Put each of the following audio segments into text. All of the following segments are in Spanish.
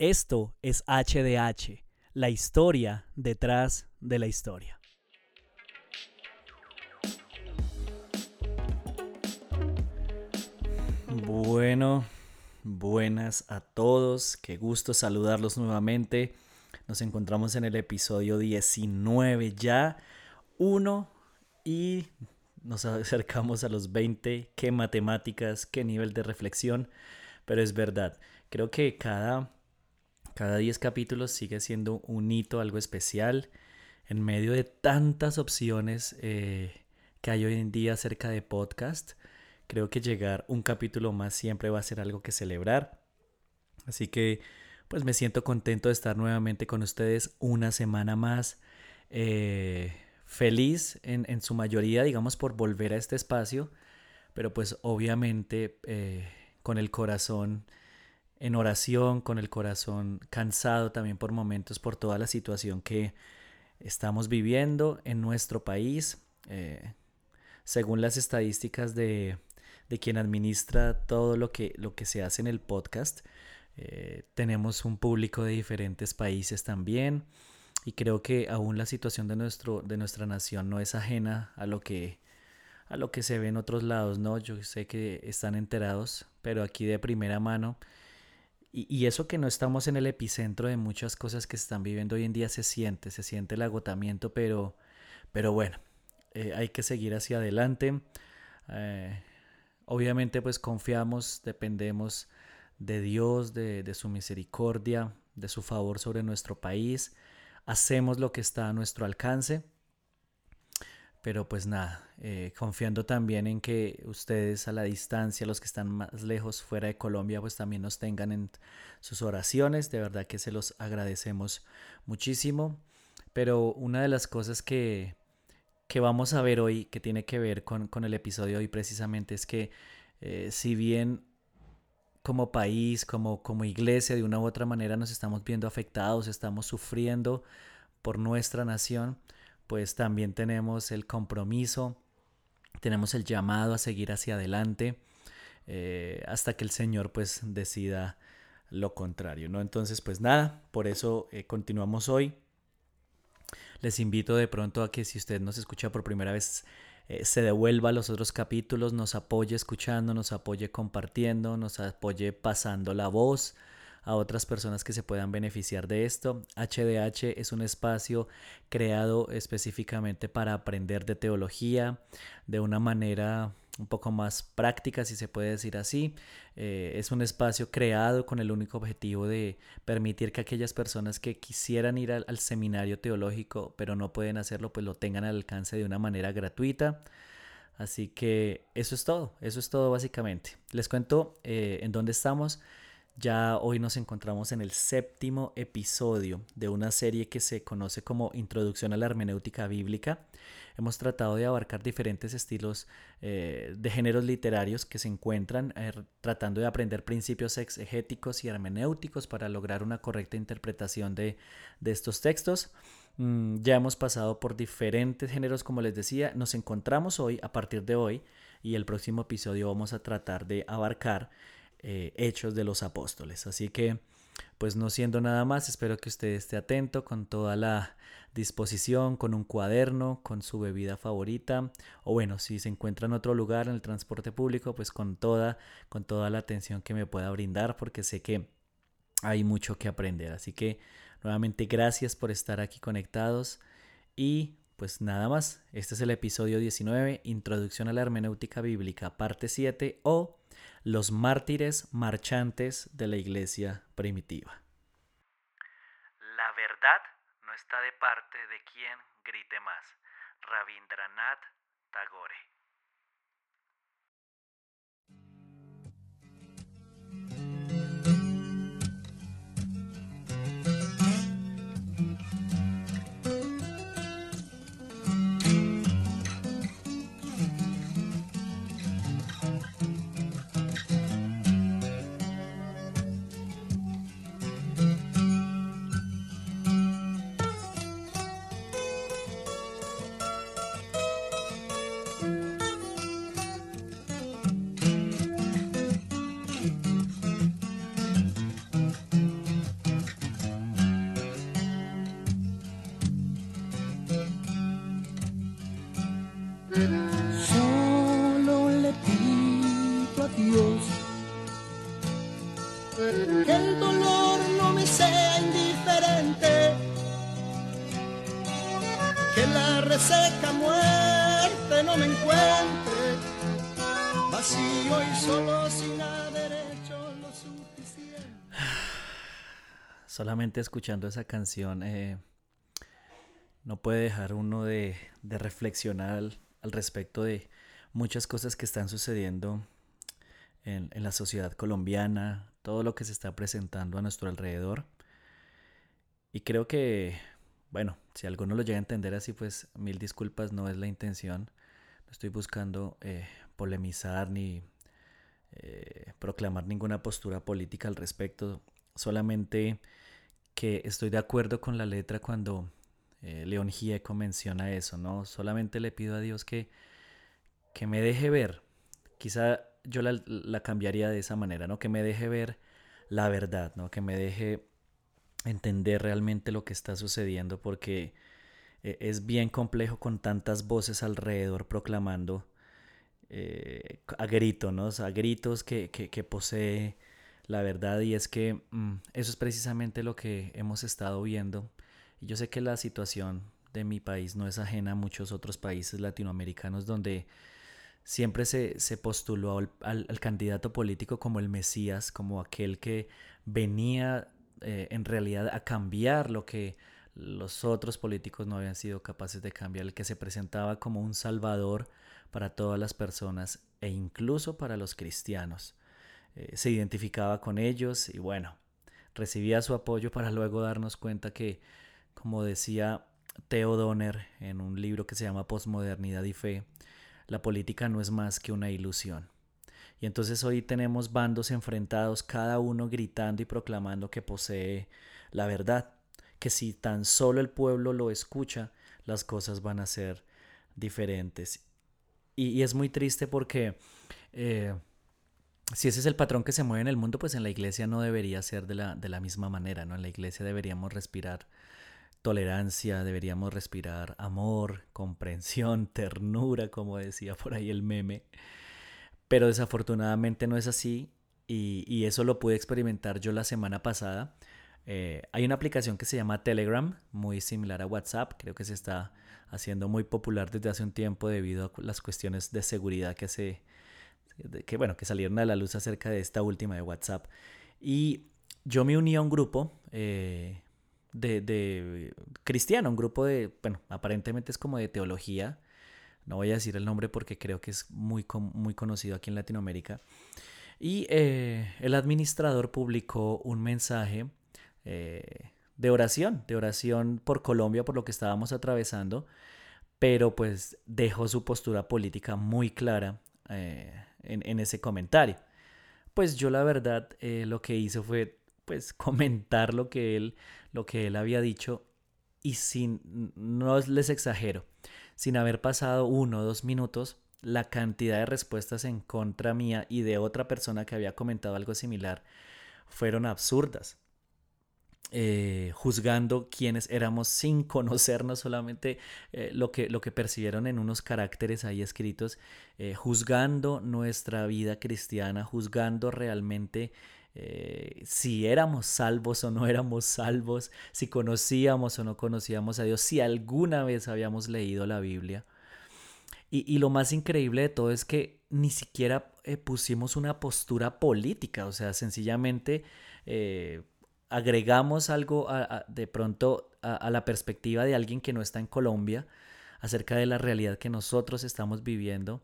Esto es HDH, la historia detrás de la historia. Bueno, buenas a todos, qué gusto saludarlos nuevamente. Nos encontramos en el episodio 19 ya, uno y nos acercamos a los 20. Qué matemáticas, qué nivel de reflexión, pero es verdad, creo que cada cada 10 capítulos sigue siendo un hito, algo especial, en medio de tantas opciones eh, que hay hoy en día acerca de podcast. Creo que llegar un capítulo más siempre va a ser algo que celebrar. Así que pues me siento contento de estar nuevamente con ustedes una semana más. Eh, feliz en, su mayoría, digamos, por volver a este espacio, pero pues obviamente eh, con el corazón en oración, con el corazón cansado también por momentos por toda la situación que estamos viviendo en nuestro país. Eh, según las estadísticas de, quien administra todo lo que, lo que se hace en el podcast, eh, tenemos un público de diferentes países también y creo que aún la situación de, nuestro, de nuestra nación no es ajena a lo que a lo que se ve en otros lados, ¿no? Yo sé que están enterados, pero aquí de primera mano y, eso que no estamos en el epicentro de muchas cosas que se están viviendo hoy en día se siente, se siente el agotamiento, pero, pero bueno, eh, hay que seguir hacia adelante. Eh, obviamente pues confiamos, dependemos de Dios, de, de su misericordia, de su favor sobre nuestro país. Hacemos lo que está a nuestro alcance pero pues nada, eh, confiando también en que ustedes a la distancia, los que están más lejos fuera de Colombia, pues también nos tengan en sus oraciones. De verdad que se los agradecemos muchísimo. Pero una de las cosas que, que vamos a ver hoy, que tiene que ver con, el episodio hoy precisamente, es que eh, si bien como país, como, como iglesia, de una u otra manera nos estamos viendo afectados, estamos sufriendo por nuestra nación, pues también tenemos el compromiso, tenemos el llamado a seguir hacia adelante eh, hasta que el Señor pues decida lo contrario, ¿no? Entonces pues nada, por eso eh, continuamos hoy. Les invito de pronto a que si usted nos escucha por primera vez, eh, se devuelva a los otros capítulos, nos apoye escuchando, nos apoye compartiendo, nos apoye pasando la voz a otras personas que se puedan beneficiar de esto. HDH es un espacio creado específicamente para aprender de teología de una manera un poco más práctica, si se puede decir así. Eh, es un espacio creado con el único objetivo de permitir que aquellas personas que quisieran ir al, seminario teológico, pero no pueden hacerlo, pues lo tengan al alcance de una manera gratuita. Así que eso es todo, eso es todo básicamente. Les cuento eh, en dónde estamos. Ya hoy nos encontramos en el séptimo episodio de una serie que se conoce como Introducción a la Hermenéutica Bíblica. Hemos tratado de abarcar diferentes estilos eh, de géneros literarios que se encuentran eh, tratando de aprender principios exegéticos y hermenéuticos para lograr una correcta interpretación de, estos textos. Mm, ya hemos pasado por diferentes géneros, como les decía. Nos encontramos hoy, a partir de hoy, y el próximo episodio vamos a tratar de abarcar eh, hechos de los apóstoles. Así que, pues no siendo nada más, espero que usted esté atento con toda la disposición, con un cuaderno, con su bebida favorita, o bueno, si se encuentra en otro lugar en el transporte público, pues con toda, con toda la atención que me pueda brindar, porque sé que hay mucho que aprender. Así que, nuevamente, gracias por estar aquí conectados y pues nada más, este es el episodio 19, Introducción a la Hermenéutica Bíblica, parte 7 o los mártires marchantes de la iglesia primitiva. La verdad no está de parte de quien grite más. Rabindranath Tagore. Que el dolor no me sea indiferente, que la reseca muerte no me encuentre vacío y solo sin haber hecho lo suficiente. Solamente escuchando esa canción eh, no puede dejar uno de, de reflexionar al, al respecto de muchas cosas que están sucediendo en, la sociedad colombiana, todo lo que se está presentando a nuestro alrededor. Y creo que, bueno, si alguno lo llega a entender así, pues mil disculpas, no es la intención. No estoy buscando eh, polemizar ni eh, proclamar ninguna postura política al respecto. Solamente que estoy de acuerdo con la letra cuando eh, León Gieco menciona eso, ¿no? Solamente le pido a Dios que que me deje ver, quizá yo la, la, cambiaría de esa manera, ¿no? Que me deje ver la verdad, ¿no? Que me deje entender realmente lo que está sucediendo porque eh, es bien complejo con tantas voces alrededor proclamando eh, a grito, ¿no? A gritos que, que, que, posee la verdad y es que mm, eso es precisamente lo que hemos estado viendo. Y yo sé que la situación de mi país no es ajena a muchos otros países latinoamericanos donde siempre se, se postuló al, al, candidato político como el Mesías, como aquel que venía eh, en realidad a cambiar lo que los otros políticos no habían sido capaces de cambiar, el que se presentaba como un salvador para todas las personas e incluso para los cristianos. Eh, se identificaba con ellos y bueno, recibía su apoyo para luego darnos cuenta que, como decía Theo Donner en un libro que se llama Postmodernidad y Fe, la política no es más que una ilusión. Y entonces hoy tenemos bandos enfrentados, cada uno gritando y proclamando que posee la verdad, que si tan solo el pueblo lo escucha, las cosas van a ser diferentes. Y, es muy triste porque eh, si ese es el patrón que se mueve en el mundo, pues en la iglesia no debería ser de la, de la misma manera, ¿no? En la iglesia deberíamos respirar tolerancia, deberíamos respirar amor, comprensión, ternura, como decía por ahí el meme. Pero desafortunadamente no es así y, y eso lo pude experimentar yo la semana pasada. Eh, hay una aplicación que se llama Telegram, muy similar a WhatsApp, creo que se está haciendo muy popular desde hace un tiempo debido a las cuestiones de seguridad que se que bueno, que salieron a la luz acerca de esta última de WhatsApp. Y yo me uní a un grupo eh, de, de, cristiano, un grupo de, bueno, aparentemente es como de teología. No voy a decir el nombre porque creo que es muy, muy conocido aquí en Latinoamérica. Y eh, el administrador publicó un mensaje eh, de oración, de oración por Colombia, por lo que estábamos atravesando, pero pues dejó su postura política muy clara eh, en, en, ese comentario. Pues yo la verdad lo que hice fue pues comentar lo que él lo que él había dicho y sin, no les exagero, sin haber pasado uno o dos minutos, la cantidad de respuestas en contra mía y de otra persona que había comentado algo similar fueron absurdas. Eh, juzgando quiénes éramos sin conocernos solamente eh, lo, que, lo que percibieron en unos caracteres ahí escritos, eh, juzgando nuestra vida cristiana, juzgando realmente eh, si éramos salvos o no éramos salvos, si conocíamos o no conocíamos a Dios, si alguna vez habíamos leído la Biblia. Y, y lo más increíble de todo es que ni siquiera eh, pusimos una postura política, o sea, sencillamente eh, agregamos algo de pronto a, a la perspectiva de alguien que no está en Colombia acerca de la realidad que nosotros estamos viviendo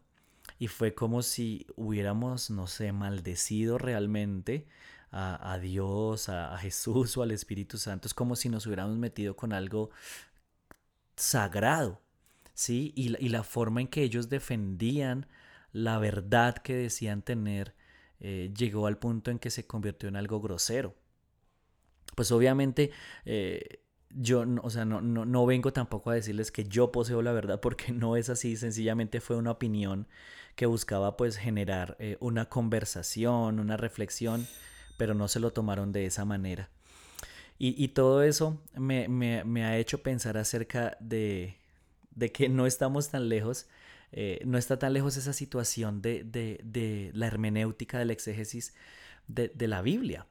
y fue como si hubiéramos, no sé, maldecido realmente a, a Dios, a, a, Jesús o al Espíritu Santo. Es como si nos hubiéramos metido con algo sagrado, ¿sí? Y, y la forma en que ellos defendían la verdad que decían tener eh, llegó al punto en que se convirtió en algo grosero. Pues obviamente... Eh, yo, o sea, no, no, no, vengo tampoco a decirles que yo poseo la verdad porque no es así, sencillamente fue una opinión que buscaba pues generar eh, una conversación, una reflexión, pero no se lo tomaron de esa manera. Y, y todo eso me, me, me, ha hecho pensar acerca de, de que no estamos tan lejos, eh, no está tan lejos esa situación de, de, de la hermenéutica, del exégesis de, de la Biblia.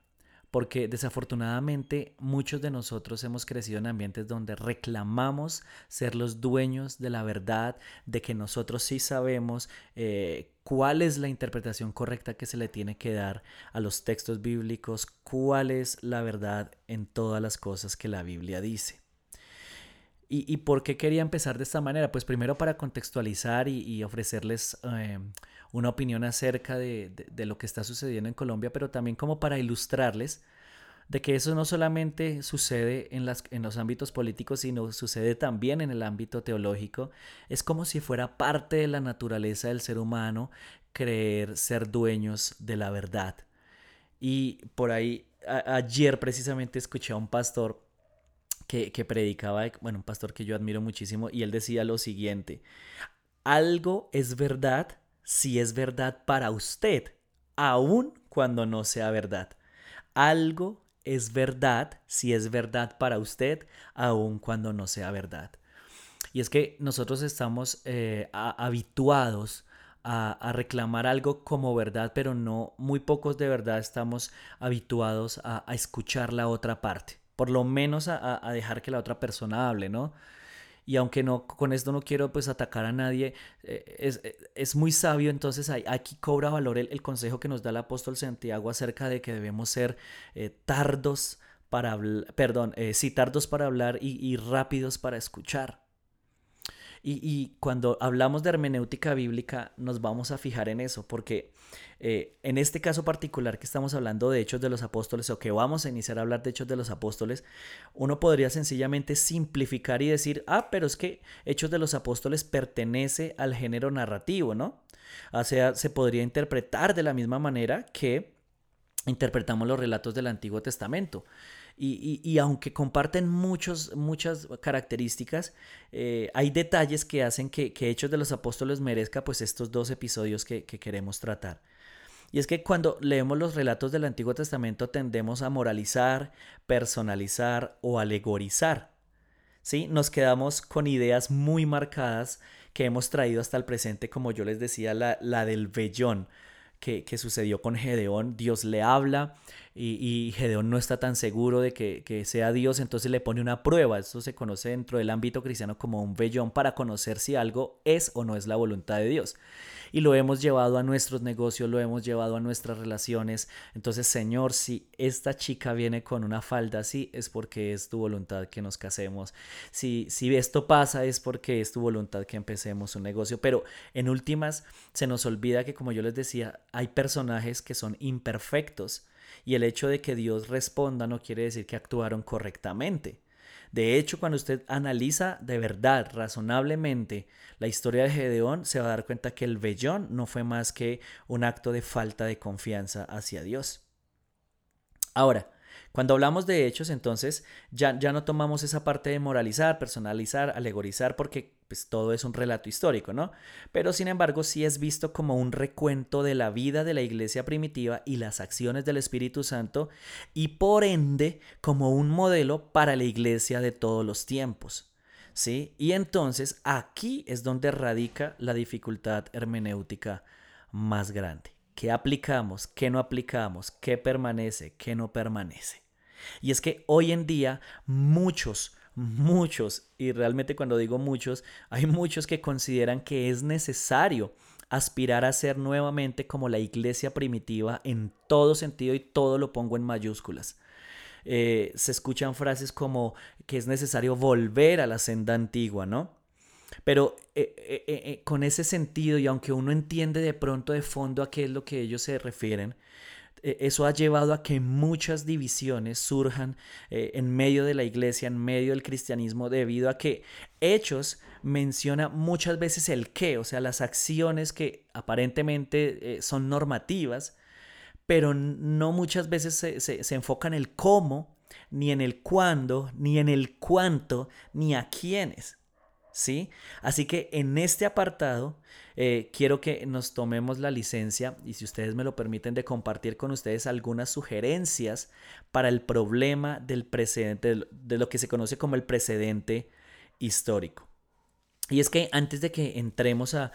Porque desafortunadamente muchos de nosotros hemos crecido en ambientes donde reclamamos ser los dueños de la verdad, de que nosotros sí sabemos eh, cuál es la interpretación correcta que se le tiene que dar a los textos bíblicos, cuál es la verdad en todas las cosas que la Biblia dice. ¿Y, por qué quería empezar de esta manera? Pues primero para contextualizar y, ofrecerles eh, una opinión acerca de, lo que está sucediendo en Colombia, pero también como para ilustrarles de que eso no solamente sucede en los ámbitos políticos, sino sucede también en el ámbito teológico. Es como si fuera parte de la naturaleza del ser humano creer ser dueños de la verdad. Y por ahí, ayer precisamente escuché a un pastor que, predicaba, bueno, un pastor que yo admiro muchísimo, y él decía lo siguiente, algo es verdad si es verdad para usted, aun cuando no sea verdad. Algo es verdad si es verdad para usted, aun cuando no sea verdad. Y es que nosotros estamos eh, habituados a, reclamar algo como verdad, pero no, muy pocos de verdad estamos habituados a escuchar la otra parte por lo menos a, dejar que la otra persona hable, ¿no? Y aunque no, con esto no quiero pues atacar a nadie, eh, eh, es, muy sabio, entonces aquí cobra valor el, consejo que nos da el apóstol Santiago acerca de que debemos ser eh, tardos para hablar, perdón, sí, tardos para hablar y rápidos para escuchar. Y, cuando hablamos de hermenéutica bíblica nos vamos a fijar en eso, porque eh, en este caso particular que estamos hablando de Hechos de los Apóstoles o que vamos a iniciar a hablar de Hechos de los Apóstoles, uno podría sencillamente simplificar y decir, ah, pero es que Hechos de los Apóstoles pertenece al género narrativo, ¿no? O sea, se podría interpretar de la misma manera que interpretamos los relatos del Antiguo Testamento. Y, aunque comparten muchos, muchas características, eh, hay detalles que hacen que, Hechos de los Apóstoles merezca pues estos dos episodios que, queremos tratar. Y es que cuando leemos los relatos del Antiguo Testamento tendemos a moralizar, personalizar o alegorizar. ¿sí? Nos quedamos con ideas muy marcadas que hemos traído hasta el presente, como yo les decía, la, la del vellón que, sucedió con Gedeón. Dios le habla y, Gedeón no está tan seguro de que, que, sea Dios, entonces le pone una prueba. Eso se conoce dentro del ámbito cristiano como un vellón para conocer si algo es o no es la voluntad de Dios y lo hemos llevado a nuestros negocios, lo hemos llevado a nuestras relaciones. Entonces, Señor, si esta chica viene con una falda así, es porque es tu voluntad que nos casemos. Si, si esto pasa, es porque es tu voluntad que empecemos un negocio. Pero en últimas, se nos olvida que, como yo les decía, hay personajes que son imperfectos. Y el hecho de que Dios responda no quiere decir que actuaron correctamente. De hecho, cuando usted analiza de verdad, razonablemente, la historia de Gedeón, se va a dar cuenta que el vellón no fue más que un acto de falta de confianza hacia Dios. Ahora, cuando hablamos de hechos, entonces ya, ya no tomamos esa parte de moralizar, personalizar, alegorizar, porque pues, todo es un relato histórico, ¿no? Pero sin embargo sí es visto como un recuento de la vida de la iglesia primitiva y las acciones del Espíritu Santo y por ende como un modelo para la iglesia de todos los tiempos. ¿Sí? Y entonces aquí es donde radica la dificultad hermenéutica más grande. ¿Qué aplicamos? ¿Qué no aplicamos? ¿Qué permanece? ¿Qué no permanece? Y es que hoy en día muchos, muchos, y realmente cuando digo muchos, hay muchos que consideran que es necesario aspirar a ser nuevamente como la iglesia primitiva en todo sentido y todo lo pongo en mayúsculas. Eh, se escuchan frases como que es necesario volver a la senda antigua, ¿no? Pero eh, eh, con ese sentido, y aunque uno entiende de pronto de fondo a qué es lo que ellos se refieren, eso ha llevado a que muchas divisiones surjan eh, en medio de la iglesia, en medio del cristianismo, debido a que Hechos menciona muchas veces el qué, o sea, las acciones que aparentemente eh, son normativas, pero no muchas veces se, se enfoca en el cómo, ni en el cuándo, ni en el cuánto, ni a quiénes. ¿sí? Así que en este apartado eh, quiero que nos tomemos la licencia y si ustedes me lo permiten de compartir con ustedes algunas sugerencias para el problema del precedente, de lo que se conoce como el precedente histórico. Y es que antes de que entremos a,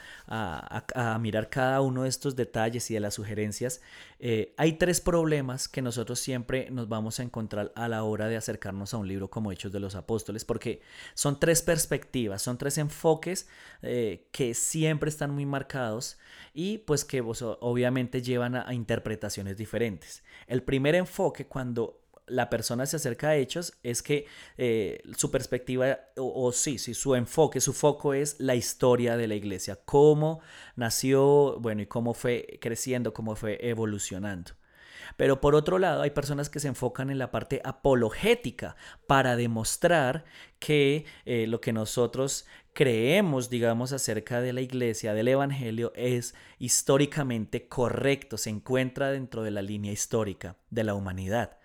mirar cada uno de estos detalles y de las sugerencias, eh, hay tres problemas que nosotros siempre nos vamos a encontrar a la hora de acercarnos a un libro como Hechos de los Apóstoles, porque son tres perspectivas, son tres enfoques eh, que siempre están muy marcados y pues que obviamente llevan a interpretaciones diferentes. El primer enfoque cuando la persona se acerca a hechos es que eh, su perspectiva, o, sí, sí, su enfoque, su foco es la historia de la iglesia, cómo nació, bueno, y cómo fue creciendo, cómo fue evolucionando. Pero por otro lado, hay personas que se enfocan en la parte apologética para demostrar que eh, lo que nosotros creemos, digamos, acerca de la iglesia, del Evangelio, es históricamente correcto, se encuentra dentro de la línea histórica de la humanidad.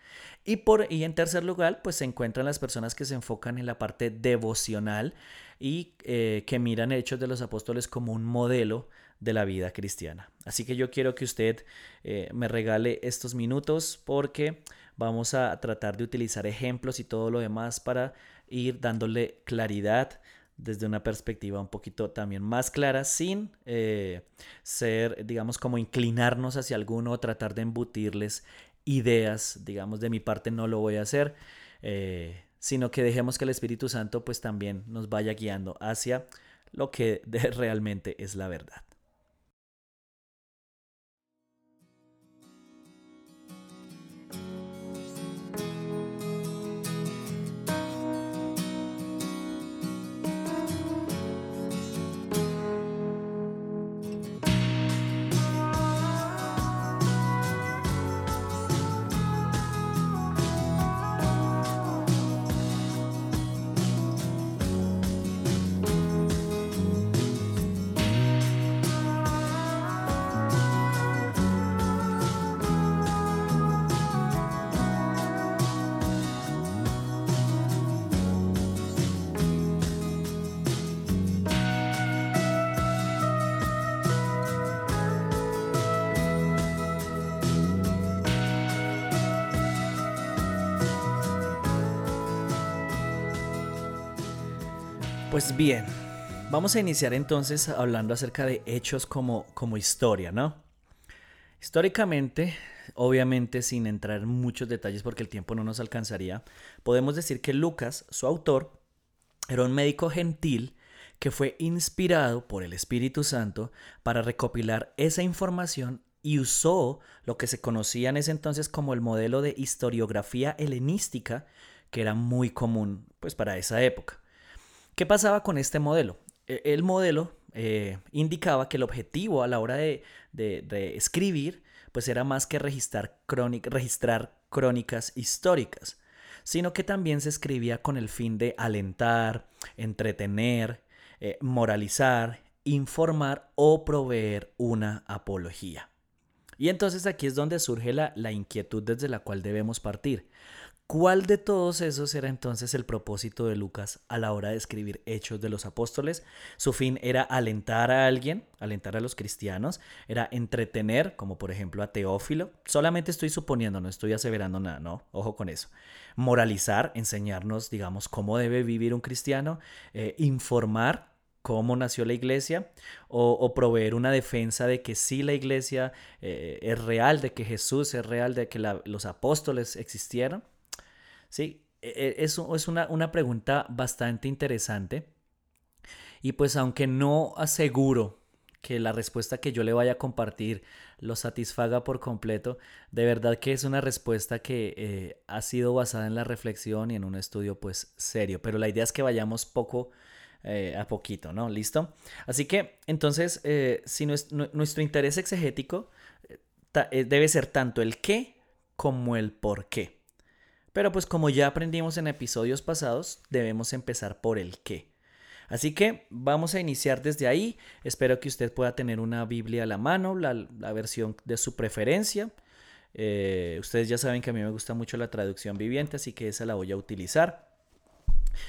Y, por, y en tercer lugar, pues se encuentran las personas que se enfocan en la parte devocional y eh, que miran Hechos de los Apóstoles como un modelo de la vida cristiana. Así que yo quiero que usted eh, me regale estos minutos porque vamos a tratar de utilizar ejemplos y todo lo demás para ir dándole claridad desde una perspectiva un poquito también más clara, sin eh, ser, digamos, como inclinarnos hacia alguno o tratar de embutirles ideas, digamos, de mi parte no lo voy a hacer, eh, sino que dejemos que el Espíritu Santo pues también nos vaya guiando hacia lo que realmente es la verdad. Pues bien, vamos a iniciar entonces hablando acerca de hechos como, como historia, ¿no? Históricamente, obviamente sin entrar en muchos detalles porque el tiempo no nos alcanzaría, podemos decir que Lucas, su autor, era un médico gentil que fue inspirado por el Espíritu Santo para recopilar esa información y usó lo que se conocía en ese entonces como el modelo de historiografía helenística que era muy común pues para esa época. ¿Qué pasaba con este modelo? E, el modelo eh, indicaba que el objetivo a la hora de, escribir pues era más que registrar, crónicas históricas, sino que también se escribía con el fin de alentar, entretener, eh, moralizar, informar o proveer una apología. Y entonces aquí es donde surge la inquietud desde la cual debemos partir. ¿Cuál de todos esos era entonces el propósito de Lucas a la hora de escribir Hechos de los Apóstoles? Su fin era alentar a alguien, alentar a los cristianos, era entretener, como por ejemplo a Teófilo. Solamente estoy suponiendo, no estoy aseverando nada, no, ojo con eso. Moralizar, enseñarnos, digamos, cómo debe vivir un cristiano, eh, informar cómo nació la iglesia o, proveer una defensa de que sí la iglesia eh, es real, de que Jesús es real, de que los apóstoles existieron. Sí, e, e, es, es una, una pregunta bastante interesante. Y pues aunque no aseguro que la respuesta que yo le vaya a compartir lo satisfaga por completo, de verdad que es una respuesta que eh, ha sido basada en la reflexión y en un estudio pues serio, pero la idea es que vayamos poco eh, a poquito, ¿no? ¿Listo? Así que entonces, eh, si nuestro interés exegético debe ser tanto el qué como el por qué. Pero pues como ya aprendimos en episodios pasados, debemos empezar por el qué. Así que vamos a iniciar desde ahí. Espero que usted pueda tener una Biblia a la mano, la, versión de su preferencia. Eh, ustedes ya saben que a mí me gusta mucho la traducción viviente, así que esa la voy a utilizar.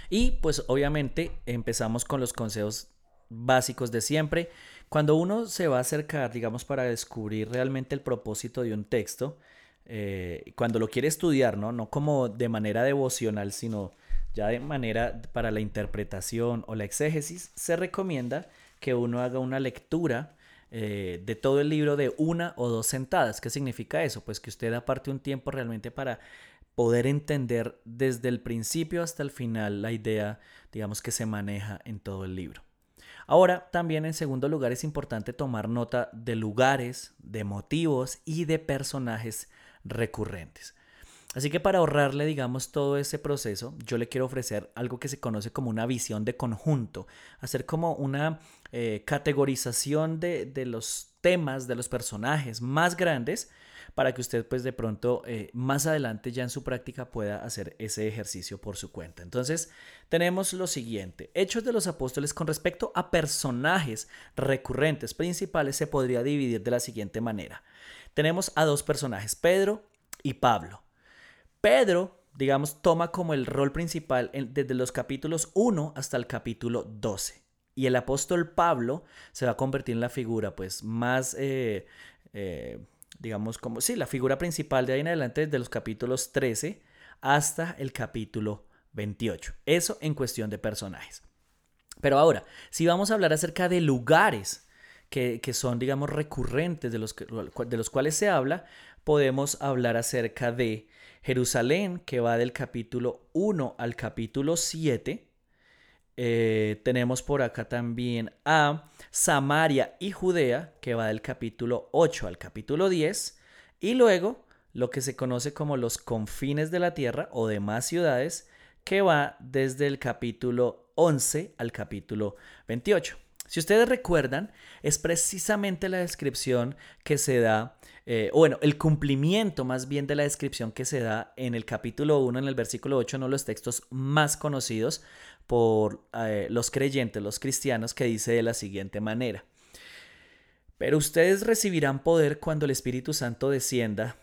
Y pues obviamente empezamos con los consejos básicos de siempre. Cuando uno se va a acercar, digamos, para descubrir realmente el propósito de un texto, eh, cuando lo quiere estudiar, ¿no? Como de manera devocional, sino Ya de manera para la interpretación o la exégesis, se recomienda que uno haga una lectura eh, de todo el libro de una o dos sentadas. ¿Qué significa eso? Pues que usted aparte un tiempo realmente para poder entender desde el principio hasta el final la idea, digamos, que se maneja en todo el libro. Ahora, también en segundo lugar es importante tomar nota de lugares, de motivos y de personajes recurrentes. Así que para ahorrarle, digamos, todo ese proceso, yo le quiero ofrecer algo que se conoce como una visión de conjunto, hacer como una eh, categorización de, los temas, de los personajes más grandes, para que usted pues de pronto eh, más adelante ya en su práctica pueda hacer ese ejercicio por su cuenta. Entonces tenemos lo siguiente, Hechos de los Apóstoles con respecto a personajes recurrentes principales se podría dividir de la siguiente manera. Tenemos a dos personajes, Pedro y Pablo. Pedro, digamos, toma como el rol principal desde los capítulos 1 hasta el capítulo 12. Y el apóstol Pablo se va a convertir en la figura, pues, más, eh, eh, digamos, como, sí, la figura principal de ahí en adelante desde los capítulos 13 hasta el capítulo 28. Eso en cuestión de personajes. Pero ahora, si vamos a hablar acerca de lugares que, son, digamos, recurrentes de los, de los cuales se habla, podemos hablar acerca de Jerusalén, que va del capítulo 1 al capítulo 7. Eh, tenemos por acá también a Samaria y Judea, que va del capítulo 8 al capítulo 10. Y luego lo que se conoce como los confines de la tierra o demás ciudades, que va desde el capítulo 11 al capítulo 28. Si ustedes recuerdan, es precisamente la descripción que se da, eh, bueno, el cumplimiento más bien de la descripción que se da en el capítulo 1, en el versículo 8, uno de los textos más conocidos por eh, los creyentes, los cristianos, que dice de la siguiente manera. Pero ustedes recibirán poder cuando el Espíritu Santo descienda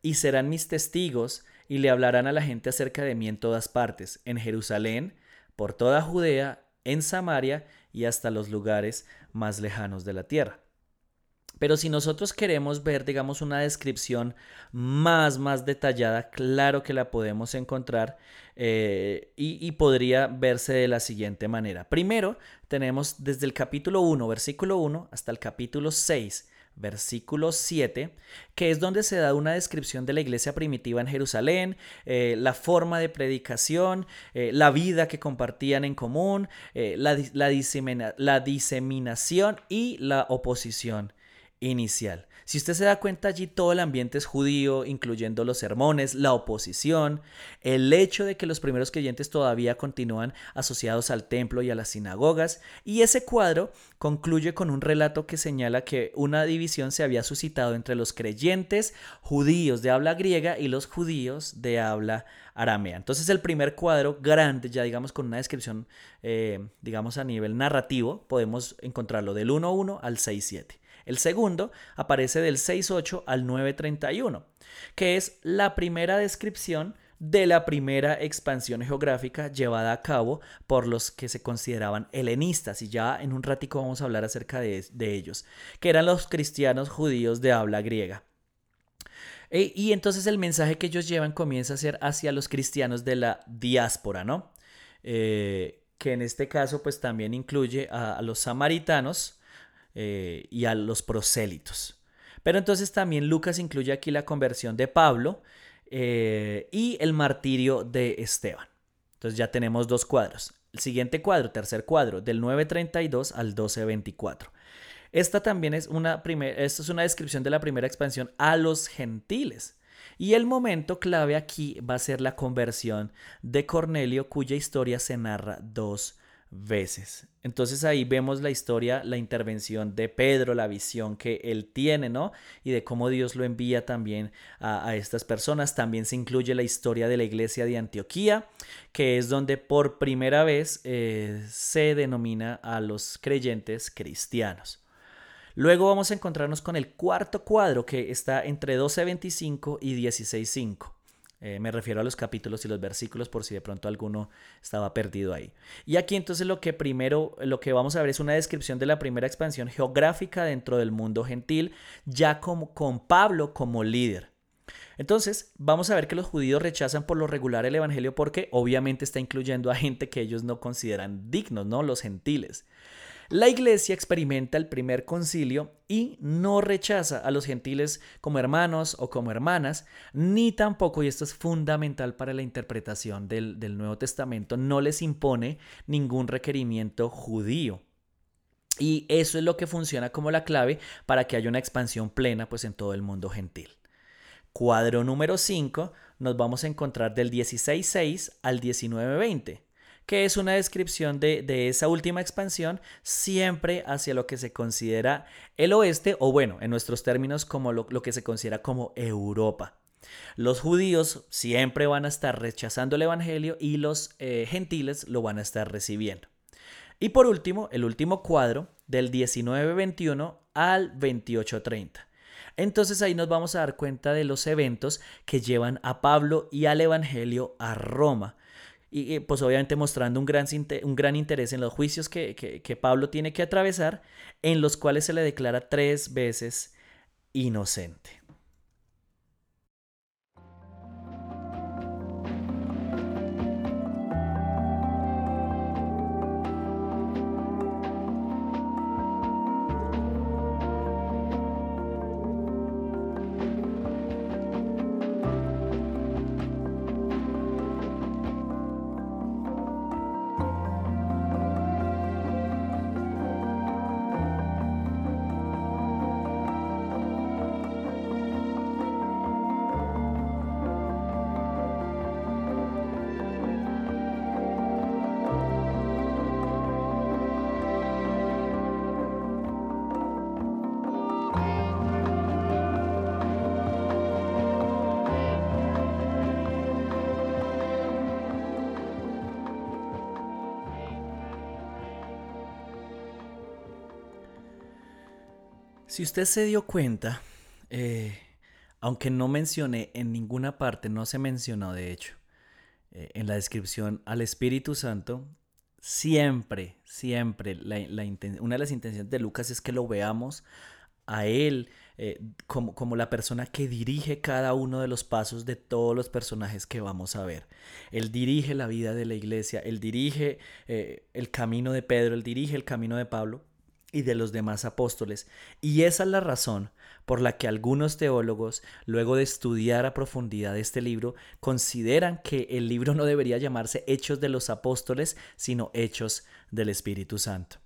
y serán mis testigos y le hablarán a la gente acerca de mí en todas partes, en Jerusalén, por toda Judea, en Samaria y hasta los lugares más lejanos de la tierra. Pero si nosotros queremos ver, digamos, una descripción más, más detallada, claro que la podemos encontrar eh, y, y, podría verse de la siguiente manera. Primero, tenemos desde el capítulo 1, versículo 1, hasta el capítulo 6, versículo 7, que es donde se da una descripción de la iglesia primitiva en Jerusalén, eh, la forma de predicación, eh, la vida que compartían en común, eh, la, la diseminación y la oposición inicial. Si usted se da cuenta allí todo el ambiente es judío, incluyendo los sermones, la oposición, el hecho de que los primeros creyentes todavía continúan asociados al templo y a las sinagogas, y ese cuadro concluye con un relato que señala que una división se había suscitado entre los creyentes judíos de habla griega y los judíos de habla aramea. Entonces el primer cuadro grande, ya digamos con una descripción, eh, digamos a nivel narrativo, podemos encontrarlo del 1.1 al 6.7. El segundo aparece del 6.8 al 9.31, que es la primera descripción de la primera expansión geográfica llevada a cabo por los que se consideraban helenistas, y ya en un ratico vamos a hablar acerca de, ellos, que eran los cristianos judíos de habla griega. E, y entonces el mensaje que ellos llevan comienza a ser hacia los cristianos de la diáspora, ¿no? Eh, que en este caso pues también incluye a los samaritanos, eh, y a los prosélitos. Pero entonces también Lucas incluye aquí la conversión de Pablo eh, y el martirio de Esteban. Entonces ya tenemos dos cuadros. El siguiente cuadro, tercer cuadro, del 932 al 1224. Esta también es una, esto es una descripción de la primera expansión a los gentiles. Y el momento clave aquí va a ser la conversión de Cornelio, cuya historia se narra dos veces. Entonces ahí vemos la historia, la intervención de Pedro, la visión que él tiene, ¿no? Y de cómo Dios lo envía también a, estas personas. También se incluye la historia de la iglesia de Antioquía, que es donde por primera vez eh, se denomina a los creyentes cristianos. Luego vamos a encontrarnos con el cuarto cuadro que está entre 12.25 y 16.5. Eh, me refiero a los capítulos y los versículos por si de pronto alguno estaba perdido ahí. Y aquí entonces lo que primero, lo que vamos a ver es una descripción de la primera expansión geográfica dentro del mundo gentil, ya como, con Pablo como líder. Entonces, vamos a ver que los judíos rechazan por lo regular el Evangelio porque obviamente está incluyendo a gente que ellos no consideran dignos, ¿no? Los gentiles. La iglesia experimenta el primer concilio y no rechaza a los gentiles como hermanos o como hermanas, ni tampoco, y esto es fundamental para la interpretación del, Nuevo Testamento, no les impone ningún requerimiento judío. Y eso es lo que funciona como la clave para que haya una expansión plena pues, en todo el mundo gentil. Cuadro número 5 nos vamos a encontrar del 16.6 al 19.20 que es una descripción de, esa última expansión siempre hacia lo que se considera el oeste, o bueno, en nuestros términos, como lo, que se considera como Europa. Los judíos siempre van a estar rechazando el Evangelio y los eh, gentiles lo van a estar recibiendo. Y por último, el último cuadro del 1921 al 2830. Entonces ahí nos vamos a dar cuenta de los eventos que llevan a Pablo y al Evangelio a Roma y pues obviamente mostrando un gran, un gran interés en los juicios que, que Pablo tiene que atravesar, en los cuales se le declara tres veces inocente. Si usted se dio cuenta, eh, aunque no mencioné en ninguna parte, no se mencionó de hecho, eh, en la descripción al Espíritu Santo, siempre, siempre, una de las intenciones de Lucas es que lo veamos a Él eh, como, como, la persona que dirige cada uno de los pasos de todos los personajes que vamos a ver. Él dirige la vida de la iglesia, Él dirige el camino de Pedro, Él dirige el camino de Pablo y de los demás apóstoles. Y esa es la razón por la que algunos teólogos, luego de estudiar a profundidad este libro, consideran que el libro no debería llamarse Hechos de los Apóstoles, sino Hechos del Espíritu Santo.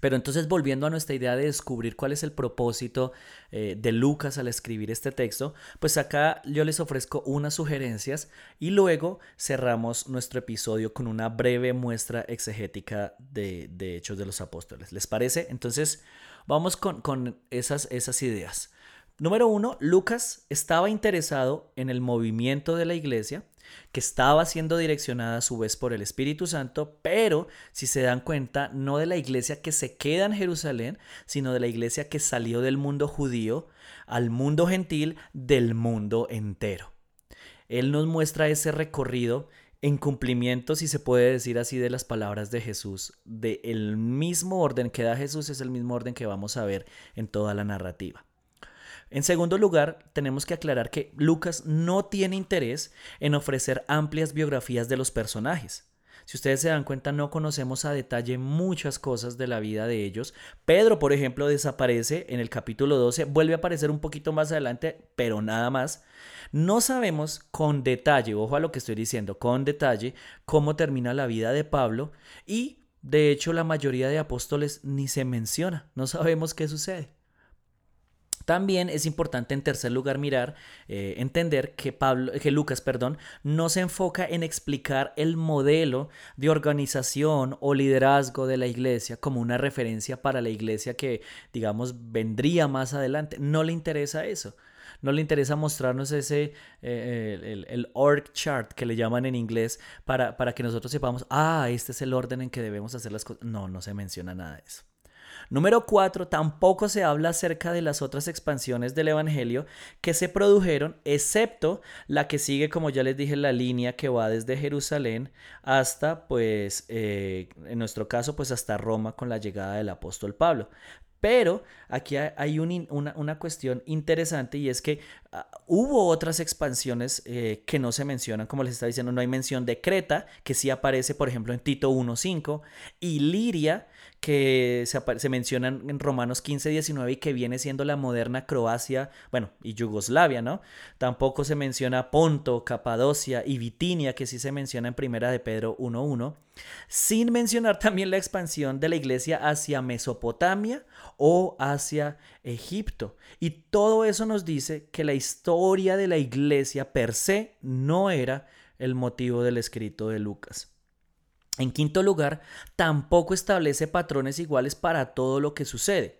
Pero entonces volviendo a nuestra idea de descubrir cuál es el propósito eh, de Lucas al escribir este texto, pues acá yo les ofrezco unas sugerencias y luego cerramos nuestro episodio con una breve muestra exegética de, Hechos de los Apóstoles. ¿Les parece? Entonces vamos con, con esas, esas ideas. Número uno, Lucas estaba interesado en el movimiento de la iglesia que estaba siendo direccionada a su vez por el Espíritu Santo, pero si se dan cuenta, no de la iglesia que se queda en Jerusalén, sino de la iglesia que salió del mundo judío al mundo gentil del mundo entero. Él nos muestra ese recorrido en cumplimiento, si se puede decir así, de las palabras de Jesús. De mismo orden que da Jesús es el mismo orden que vamos a ver en toda la narrativa. En segundo lugar, tenemos que aclarar que Lucas no tiene interés en ofrecer amplias biografías de los personajes. Si ustedes se dan cuenta, no conocemos a detalle muchas cosas de la vida de ellos. Pedro, por ejemplo, desaparece en el capítulo 12, vuelve a aparecer un poquito más adelante, pero nada más. No sabemos con detalle, ojo a lo que estoy diciendo, con detalle, cómo termina la vida de Pablo y, de hecho, la mayoría de apóstoles ni se menciona, no sabemos qué sucede. También es importante en tercer lugar mirar, eh, entender que, Pablo, que Lucas perdón, no se enfoca en explicar el modelo de organización o liderazgo de la iglesia como una referencia para la iglesia que, digamos, vendría más adelante. No le interesa eso. No le interesa mostrarnos ese, eh, el, el, org chart que le llaman en inglés para, para que nosotros sepamos, ah, este es el orden en que debemos hacer las cosas. No, no se menciona nada de eso. Número 4. Tampoco se habla acerca de las otras expansiones del Evangelio que se produjeron, excepto la que sigue, como ya les dije, la línea que va desde Jerusalén hasta, pues, eh, en nuestro caso, pues hasta Roma con la llegada del apóstol Pablo. Pero aquí hay una, una, cuestión interesante y es que Ah, hubo otras expansiones eh, que no se mencionan, como les estaba diciendo, no hay mención de Creta, que sí aparece, por ejemplo, en Tito 1.5, y Liria, que se, mencionan en Romanos 15, 19 y que viene siendo la moderna Croacia, bueno, y Yugoslavia, ¿no? Tampoco se menciona Ponto, Capadocia y Bitinia, que sí se menciona en Primera de Pedro 1.1, sin mencionar también la expansión de la iglesia hacia Mesopotamia o hacia Egipto. Y todo eso nos dice que la historia de la iglesia per se no era el motivo del escrito de Lucas. En quinto lugar, tampoco establece patrones iguales para todo lo que sucede.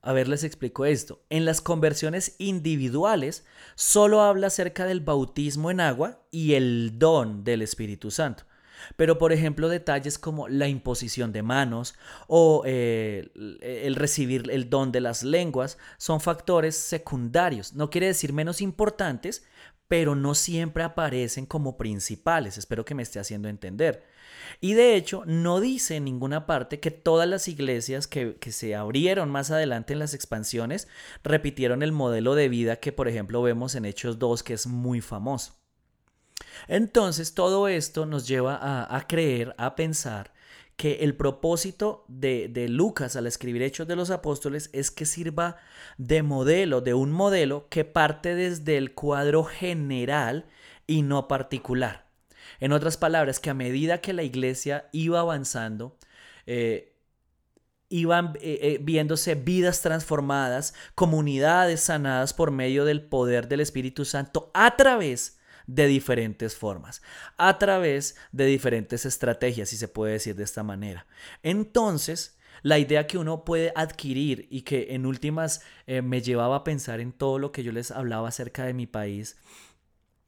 A ver, les explico esto. En las conversiones individuales solo habla acerca del bautismo en agua y el don del Espíritu Santo. Pero, por ejemplo, detalles como la imposición de manos o eh, el recibir el don de las lenguas son factores secundarios. No quiere decir menos importantes, pero no siempre aparecen como principales. Espero que me esté haciendo entender. Y de hecho, no dice en ninguna parte que todas las iglesias que, que, se abrieron más adelante en las expansiones repitieron el modelo de vida que, por ejemplo, vemos en Hechos 2, que es muy famoso. Entonces, todo esto nos lleva a, a creer, a pensar que el propósito de, de, Lucas al escribir Hechos de los Apóstoles es que sirva de modelo, de un modelo que parte desde el cuadro general y no particular. En otras palabras, que a medida que la iglesia iba avanzando, eh, iban eh, eh, viéndose vidas transformadas, comunidades sanadas por medio del poder del Espíritu Santo a través de diferentes formas, a través de diferentes estrategias, si se puede decir de esta manera. Entonces, la idea que uno puede adquirir y que en últimas me llevaba a pensar en todo lo que yo les hablaba acerca de mi país,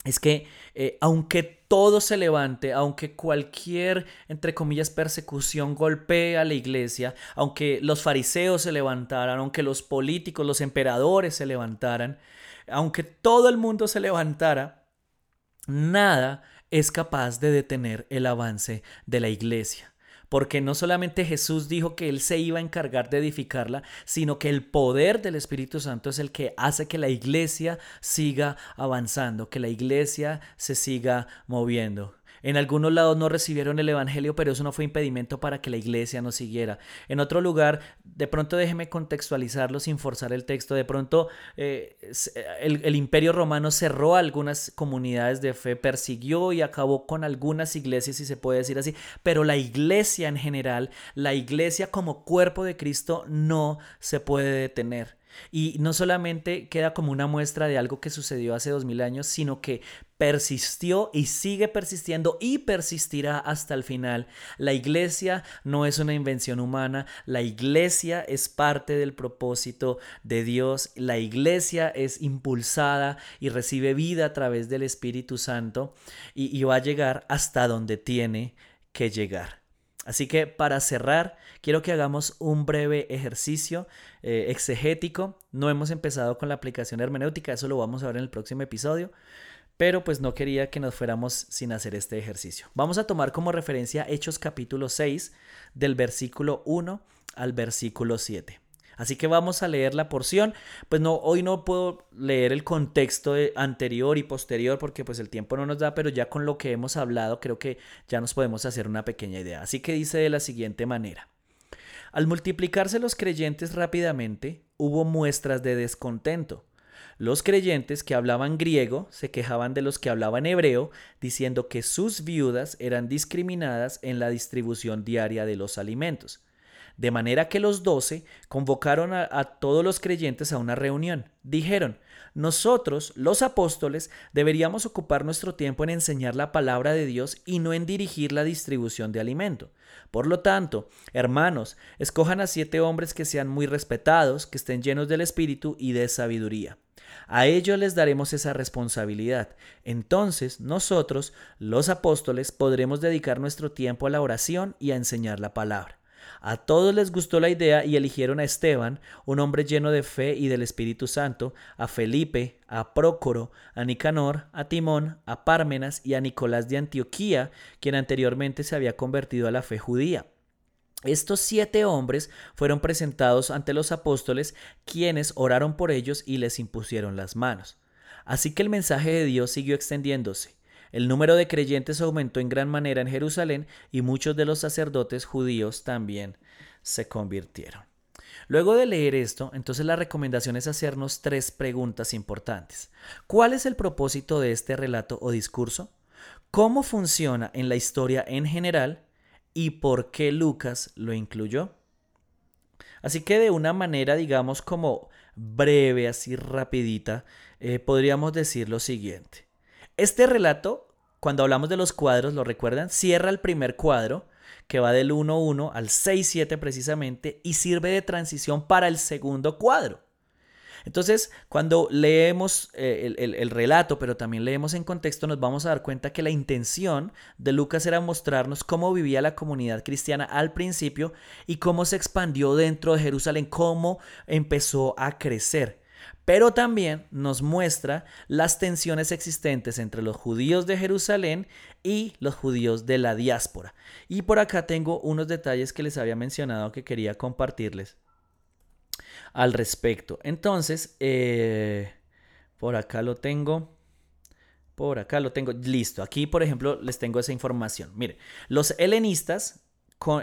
es que eh, aunque todo se levante, aunque cualquier, entre comillas, persecución golpee a la iglesia, aunque los fariseos se levantaran, aunque los políticos, los emperadores se levantaran, aunque todo el mundo se levantara, nada es capaz de detener el avance de la iglesia porque no solamente Jesús dijo que Él se iba a encargar de edificarla, sino que el poder del Espíritu Santo es el que hace que la iglesia siga avanzando, que la iglesia se siga moviendo. En algunos lados no recibieron el Evangelio, pero eso no fue impedimento para que la iglesia no siguiera. En otro lugar, de pronto déjeme contextualizarlo sin forzar el texto, de pronto eh, el, el, imperio romano cerró algunas comunidades de fe, persiguió y acabó con algunas iglesias, si se puede decir así, pero la iglesia en general, la iglesia como cuerpo de Cristo no se puede detener. Y no solamente queda como una muestra de algo que sucedió hace dos mil años, sino que persistió y sigue persistiendo y persistirá hasta el final. La iglesia no es una invención humana, la iglesia es parte del propósito de Dios, la iglesia es impulsada y recibe vida a través del Espíritu Santo y, y va a llegar hasta donde tiene que llegar. Así que para cerrar, quiero que hagamos un breve ejercicio eh, exegético. No hemos empezado con la aplicación hermenéutica, eso lo vamos a ver en el próximo episodio, pero pues no quería que nos fuéramos sin hacer este ejercicio. Vamos a tomar como referencia Hechos capítulo 6 del versículo 1 al versículo 7. Así que vamos a leer la porción. Pues no, hoy no puedo leer el contexto anterior y posterior porque pues el tiempo no nos da, pero ya con lo que hemos hablado creo que ya nos podemos hacer una pequeña idea. Así que dice de la siguiente manera. Al multiplicarse los creyentes rápidamente, hubo muestras de descontento. Los creyentes que hablaban griego se quejaban de los que hablaban hebreo, diciendo que sus viudas eran discriminadas en la distribución diaria de los alimentos. De manera que los doce convocaron a, todos los creyentes a una reunión. Dijeron, nosotros, los apóstoles, deberíamos ocupar nuestro tiempo en enseñar la palabra de Dios y no en dirigir la distribución de alimento. Por lo tanto, hermanos, escojan a siete hombres que sean muy respetados, que estén llenos del Espíritu y de sabiduría. A ellos les daremos esa responsabilidad. Entonces nosotros, los apóstoles, podremos dedicar nuestro tiempo a la oración y a enseñar la palabra. A todos les gustó la idea y eligieron a Esteban, un hombre lleno de fe y del Espíritu Santo, a Felipe, a Prócoro, a Nicanor, a Timón, a Pármenas y a Nicolás de Antioquía, quien anteriormente se había convertido a la fe judía. Estos siete hombres fueron presentados ante los apóstoles, quienes oraron por ellos y les impusieron las manos. Así que el mensaje de Dios siguió extendiéndose. El número de creyentes aumentó en gran manera en Jerusalén y muchos de los sacerdotes judíos también se convirtieron. Luego de leer esto, entonces la recomendación es hacernos tres preguntas importantes. ¿Cuál es el propósito de este relato o discurso? ¿Cómo funciona en la historia en general? ¿Y por qué Lucas lo incluyó? Así que de una manera, digamos, como breve, así rapidita, eh, podríamos decir lo siguiente. Este relato, cuando hablamos de los cuadros, ¿lo recuerdan? Cierra el primer cuadro, que va del 1-1 al 6-7 precisamente, y sirve de transición para el segundo cuadro. Entonces, cuando leemos eh, el, relato, pero también leemos en contexto, nos vamos a dar cuenta que la intención de Lucas era mostrarnos cómo vivía la comunidad cristiana al principio y cómo se expandió dentro de Jerusalén, cómo empezó a crecer. Pero también nos muestra las tensiones existentes entre los judíos de Jerusalén y los judíos de la diáspora. Y por acá tengo unos detalles que les había mencionado que quería compartirles al respecto. Entonces, eh, por acá lo tengo. Por acá lo tengo. Listo. Aquí, por ejemplo, les tengo esa información. Mire, los helenistas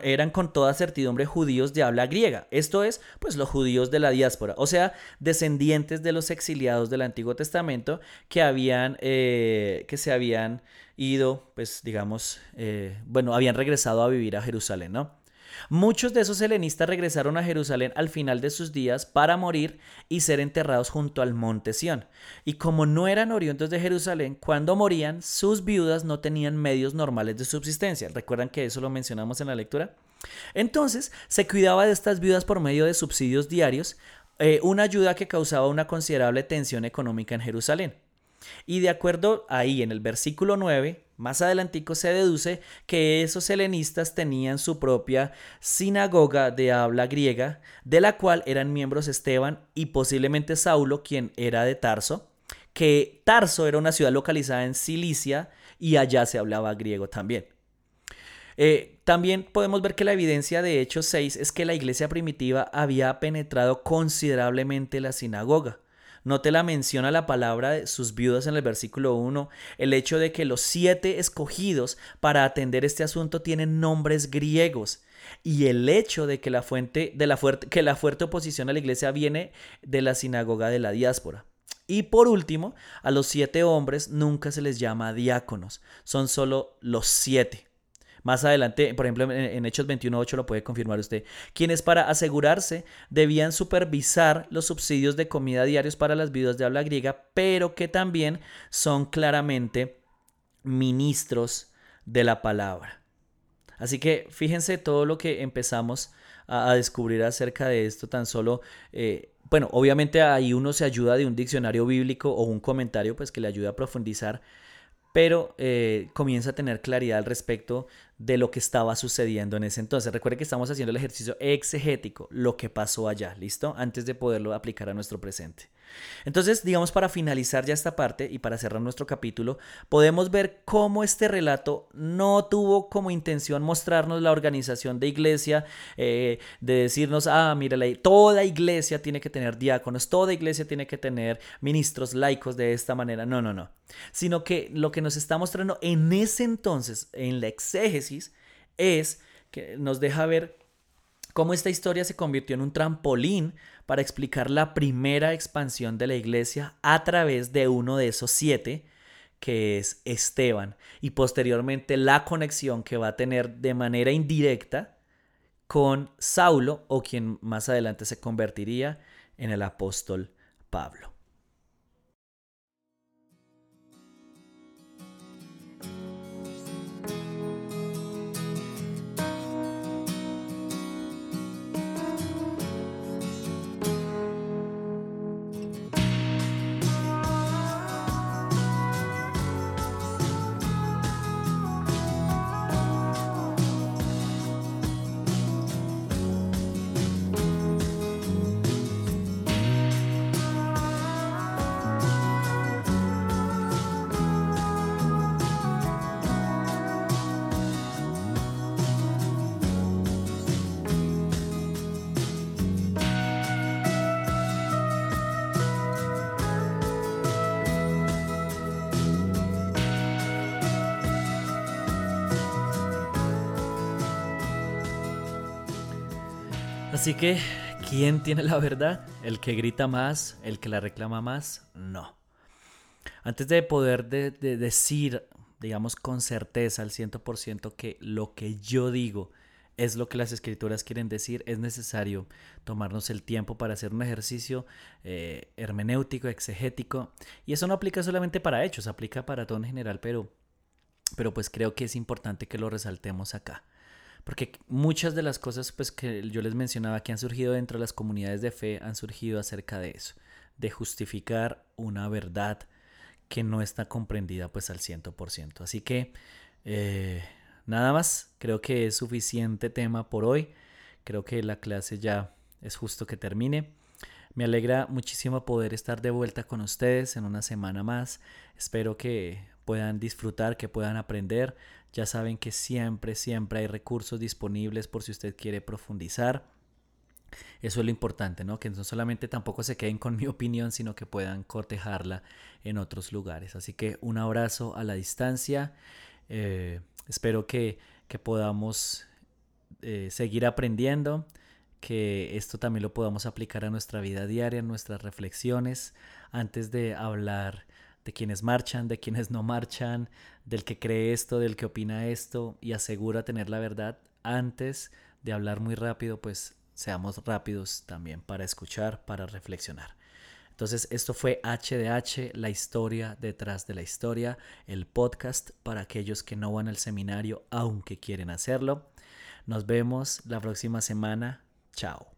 eran con toda certidumbre judíos de habla griega. Esto es, pues, los judíos de la diáspora. O sea, descendientes de los exiliados del Antiguo Testamento que habían, eh, que se habían ido, pues, digamos, eh, bueno, habían regresado a vivir a Jerusalén, ¿no? Muchos de esos helenistas regresaron a Jerusalén al final de sus días para morir y ser enterrados junto al monte Sión. Y como no eran oriundos de Jerusalén, cuando morían, sus viudas no tenían medios normales de subsistencia. ¿Recuerdan que eso lo mencionamos en la lectura? Entonces, se cuidaba de estas viudas por medio de subsidios diarios, eh, una ayuda que causaba una considerable tensión económica en Jerusalén. Y de acuerdo ahí en el versículo 9, más adelantico se deduce que esos helenistas tenían su propia sinagoga de habla griega, de la cual eran miembros Esteban y posiblemente Saulo, quien era de Tarso, que Tarso era una ciudad localizada en Cilicia y allá se hablaba griego también. Eh, también podemos ver que la evidencia de Hechos 6 es que la iglesia primitiva había penetrado considerablemente la sinagoga. No te la menciona la palabra de sus viudas en el versículo 1, el hecho de que los siete escogidos para atender este asunto tienen nombres griegos y el hecho de que la fuente de la fuerte, que la fuerte oposición a la iglesia viene de la sinagoga de la diáspora. Y por último, a los siete hombres nunca se les llama diáconos, son solo los siete. Más adelante, por ejemplo, en Hechos 21.8 lo puede confirmar usted, quienes para asegurarse debían supervisar los subsidios de comida diarios para las viudas de habla griega, pero que también son claramente ministros de la palabra. Así que fíjense todo lo que empezamos a, descubrir acerca de esto, tan solo... Eh, bueno, obviamente ahí uno se ayuda de un diccionario bíblico o un comentario pues que le ayuda a profundizar, pero eh, comienza a tener claridad al respecto de lo que estaba sucediendo en ese entonces. Recuerde que estamos haciendo el ejercicio exegético, lo que pasó allá, ¿listo? Antes de poderlo aplicar a nuestro presente. Entonces, digamos, para finalizar ya esta parte y para cerrar nuestro capítulo, podemos ver cómo este relato no tuvo como intención mostrarnos la organización de iglesia, eh, de decirnos, ah, mira, toda iglesia tiene que tener diáconos, toda iglesia tiene que tener ministros laicos de esta manera. No, no, no. Sino que lo que nos está mostrando en ese entonces, en la exégesis, es que nos deja ver cómo esta historia se convirtió en un trampolín para explicar la primera expansión de la iglesia a través de uno de esos siete, que es Esteban, y posteriormente la conexión que va a tener de manera indirecta con Saulo, o quien más adelante se convertiría en el apóstol Pablo. Así que, ¿quién tiene la verdad? ¿El que grita más? ¿El que la reclama más? No. Antes de poder decir, digamos con certeza al 100% que lo que yo digo es lo que las escrituras quieren decir, es necesario tomarnos el tiempo para hacer un ejercicio eh, hermenéutico, exegético. Y eso no aplica solamente para hechos, aplica para todo en general, pero, pero pues creo que es importante que lo resaltemos acá. Porque muchas de las cosas pues, que yo les mencionaba que han surgido dentro de las comunidades de fe han surgido acerca de eso, de justificar una verdad que no está comprendida pues al 100%. Así que eh, nada más, creo que es suficiente tema por hoy. Creo que la clase ya es justo que termine. Me alegra muchísimo poder estar de vuelta con ustedes en una semana más. Espero que puedan disfrutar, que puedan aprender. Ya saben que siempre, siempre hay recursos disponibles por si usted quiere profundizar. Eso es lo importante, ¿no? Que no solamente tampoco se queden con mi opinión, sino que puedan cortejarla en otros lugares. Así que un abrazo a la distancia. Eh, espero que, podamos eh, seguir aprendiendo, que esto también lo podamos aplicar a nuestra vida diaria, en nuestras reflexiones, antes de hablar de quienes marchan, de quienes no marchan, del que cree esto, del que opina esto y asegura tener la verdad antes de hablar muy rápido, pues seamos rápidos también para escuchar, para reflexionar. Entonces, esto fue HDH, la historia detrás de la historia, el podcast para aquellos que no van al seminario aunque quieren hacerlo. Nos vemos la próxima semana. Chao.